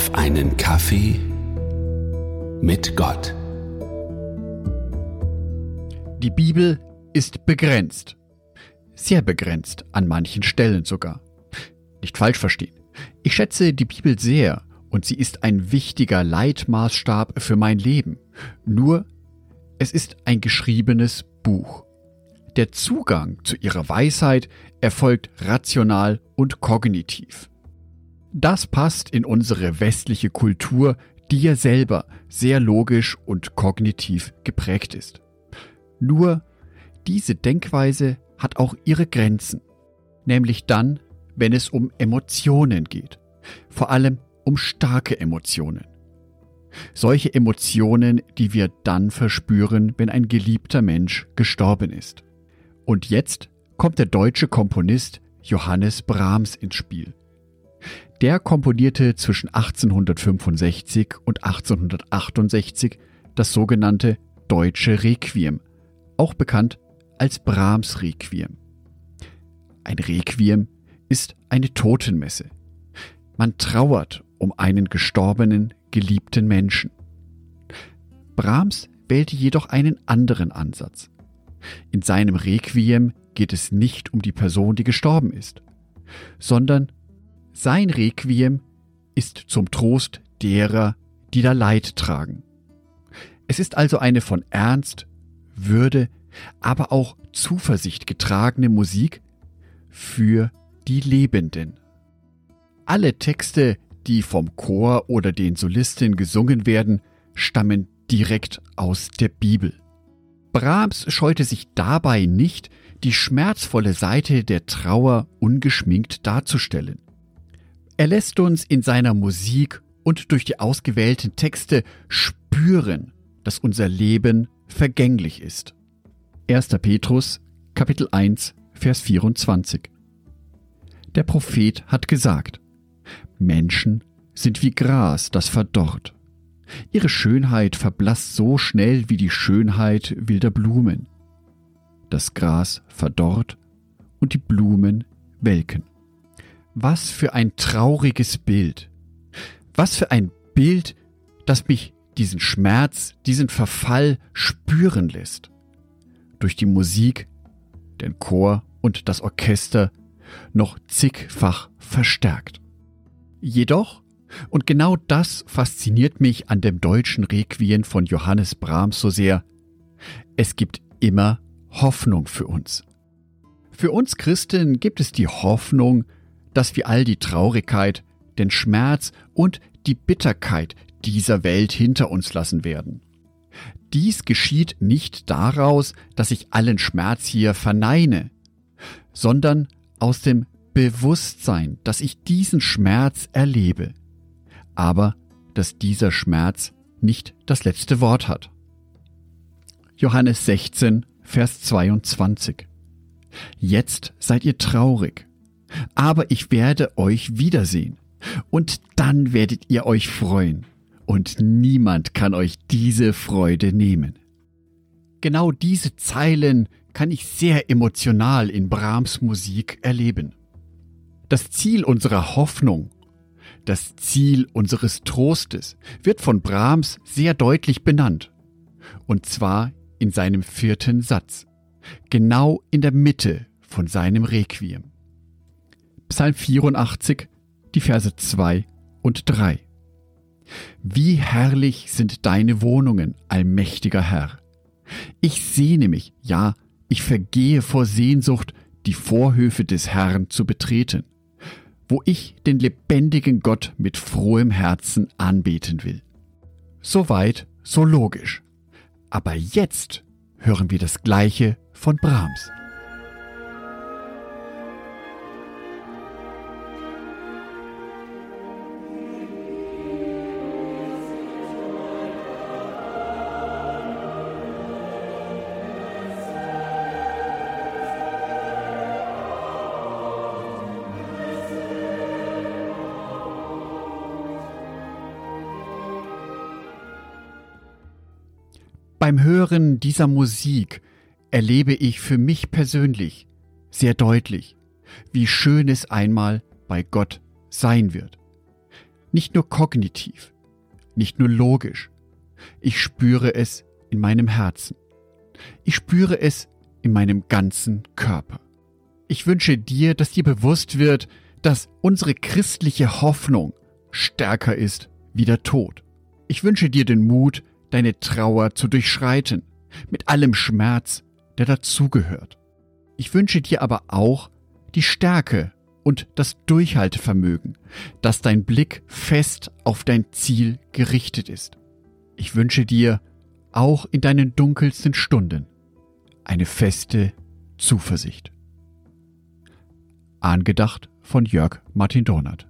auf einen Kaffee mit Gott. Die Bibel ist begrenzt. Sehr begrenzt, an manchen Stellen sogar. Nicht falsch verstehen. Ich schätze die Bibel sehr und sie ist ein wichtiger Leitmaßstab für mein Leben. Nur, es ist ein geschriebenes Buch. Der Zugang zu ihrer Weisheit erfolgt rational und kognitiv. Das passt in unsere westliche Kultur, die ja selber sehr logisch und kognitiv geprägt ist. Nur diese Denkweise hat auch ihre Grenzen, nämlich dann, wenn es um Emotionen geht, vor allem um starke Emotionen. Solche Emotionen, die wir dann verspüren, wenn ein geliebter Mensch gestorben ist. Und jetzt kommt der deutsche Komponist Johannes Brahms ins Spiel. Der komponierte zwischen 1865 und 1868 das sogenannte Deutsche Requiem, auch bekannt als Brahms Requiem. Ein Requiem ist eine Totenmesse. Man trauert um einen gestorbenen, geliebten Menschen. Brahms wählte jedoch einen anderen Ansatz. In seinem Requiem geht es nicht um die Person, die gestorben ist, sondern sein Requiem ist zum Trost derer, die da Leid tragen. Es ist also eine von Ernst, Würde, aber auch Zuversicht getragene Musik für die Lebenden. Alle Texte, die vom Chor oder den Solisten gesungen werden, stammen direkt aus der Bibel. Brahms scheute sich dabei nicht, die schmerzvolle Seite der Trauer ungeschminkt darzustellen. Er lässt uns in seiner Musik und durch die ausgewählten Texte spüren, dass unser Leben vergänglich ist. 1. Petrus Kapitel 1 Vers 24 Der Prophet hat gesagt, Menschen sind wie Gras, das verdorrt. Ihre Schönheit verblasst so schnell wie die Schönheit wilder Blumen. Das Gras verdorrt und die Blumen welken. Was für ein trauriges Bild. Was für ein Bild, das mich diesen Schmerz, diesen Verfall spüren lässt. Durch die Musik, den Chor und das Orchester noch zigfach verstärkt. Jedoch, und genau das fasziniert mich an dem deutschen Requiem von Johannes Brahms so sehr, es gibt immer Hoffnung für uns. Für uns Christen gibt es die Hoffnung, dass wir all die Traurigkeit, den Schmerz und die Bitterkeit dieser Welt hinter uns lassen werden. Dies geschieht nicht daraus, dass ich allen Schmerz hier verneine, sondern aus dem Bewusstsein, dass ich diesen Schmerz erlebe, aber dass dieser Schmerz nicht das letzte Wort hat. Johannes 16, Vers 22 Jetzt seid ihr traurig, aber ich werde euch wiedersehen. Und dann werdet ihr euch freuen. Und niemand kann euch diese Freude nehmen. Genau diese Zeilen kann ich sehr emotional in Brahms Musik erleben. Das Ziel unserer Hoffnung, das Ziel unseres Trostes wird von Brahms sehr deutlich benannt. Und zwar in seinem vierten Satz, genau in der Mitte von seinem Requiem. Psalm 84, die Verse 2 und 3. Wie herrlich sind deine Wohnungen, allmächtiger Herr. Ich sehne mich, ja, ich vergehe vor Sehnsucht, die Vorhöfe des Herrn zu betreten, wo ich den lebendigen Gott mit frohem Herzen anbeten will. Soweit, so logisch. Aber jetzt hören wir das Gleiche von Brahms. Beim Hören dieser Musik erlebe ich für mich persönlich sehr deutlich, wie schön es einmal bei Gott sein wird. Nicht nur kognitiv, nicht nur logisch. Ich spüre es in meinem Herzen. Ich spüre es in meinem ganzen Körper. Ich wünsche dir, dass dir bewusst wird, dass unsere christliche Hoffnung stärker ist wie der Tod. Ich wünsche dir den Mut, deine Trauer zu durchschreiten, mit allem Schmerz, der dazugehört. Ich wünsche dir aber auch die Stärke und das Durchhaltevermögen, dass dein Blick fest auf dein Ziel gerichtet ist. Ich wünsche dir auch in deinen dunkelsten Stunden eine feste Zuversicht. Angedacht von Jörg Martin Donat.